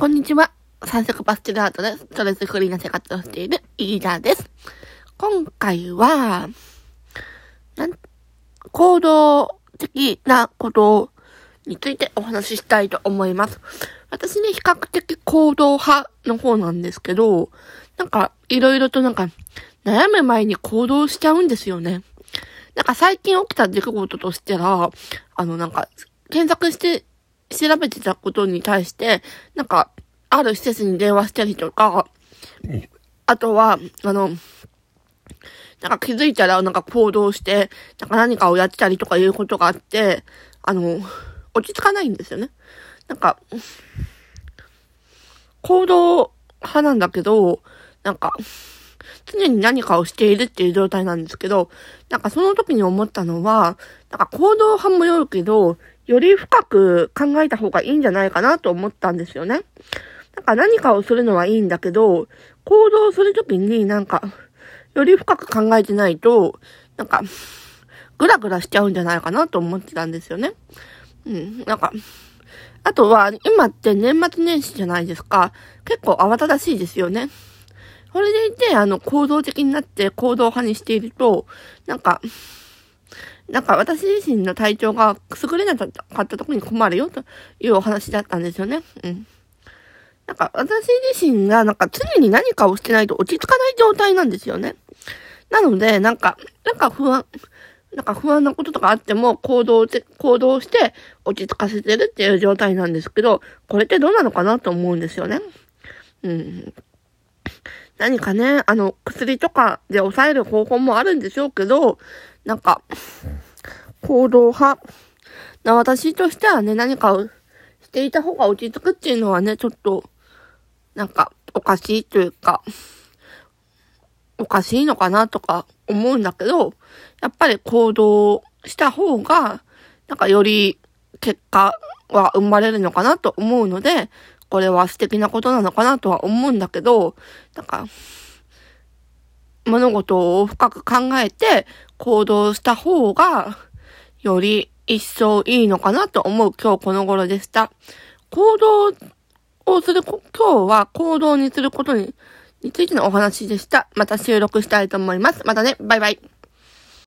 こんにちは。三色パステルアートでストレスフリーな生活をしているイーダーです。今回は、なん、行動的なことについてお話ししたいと思います。私ね、比較的行動派の方なんですけど、なんか、いろいろとなんか、悩む前に行動しちゃうんですよね。なんか最近起きた出来事としては、あのなんか、検索して調べてたことに対して、なんか、ある施設に電話したりとか、あとは、あの、なんか気づいたらなんか行動して、なんか何かをやってたりとかいうことがあって、あの、落ち着かないんですよね。なんか、行動派なんだけど、なんか、常に何かをしているっていう状態なんですけど、なんかその時に思ったのは、なんか行動派もよるけど、より深く考えた方がいいんじゃないかなと思ったんですよね。なんか何かをするのはいいんだけど、行動するときになんか、より深く考えてないと、なんか、ぐらぐらしちゃうんじゃないかなと思ってたんですよね。うん、なんか、あとは、今って年末年始じゃないですか。結構慌ただしいですよね。それでいて、あの、行動的になって行動派にしていると、なんか、なんか私自身の体調が優れなかった時に困るよというお話だったんですよね。うん。なんか私自身がなんか常に何かをしてないと落ち着かない状態なんですよね。なので、なんか、なんか不安、なんか不安なこととかあっても行動で、行動して落ち着かせてるっていう状態なんですけど、これってどうなのかなと思うんですよね。うん。何かね、あの、薬とかで抑える方法もあるんでしょうけど、なんか、行動派。な私としてはね、何かをしていた方が落ち着くっていうのはね、ちょっと、なんか、おかしいというか、おかしいのかなとか思うんだけど、やっぱり行動した方が、なんかより結果は生まれるのかなと思うので、これは素敵なことなのかなとは思うんだけど、なんか、物事を深く考えて行動した方が、より一層いいのかなと思う今日この頃でした。行動をする、今日は行動にすることに、についてのお話でした。また収録したいと思います。またね、バイバイ。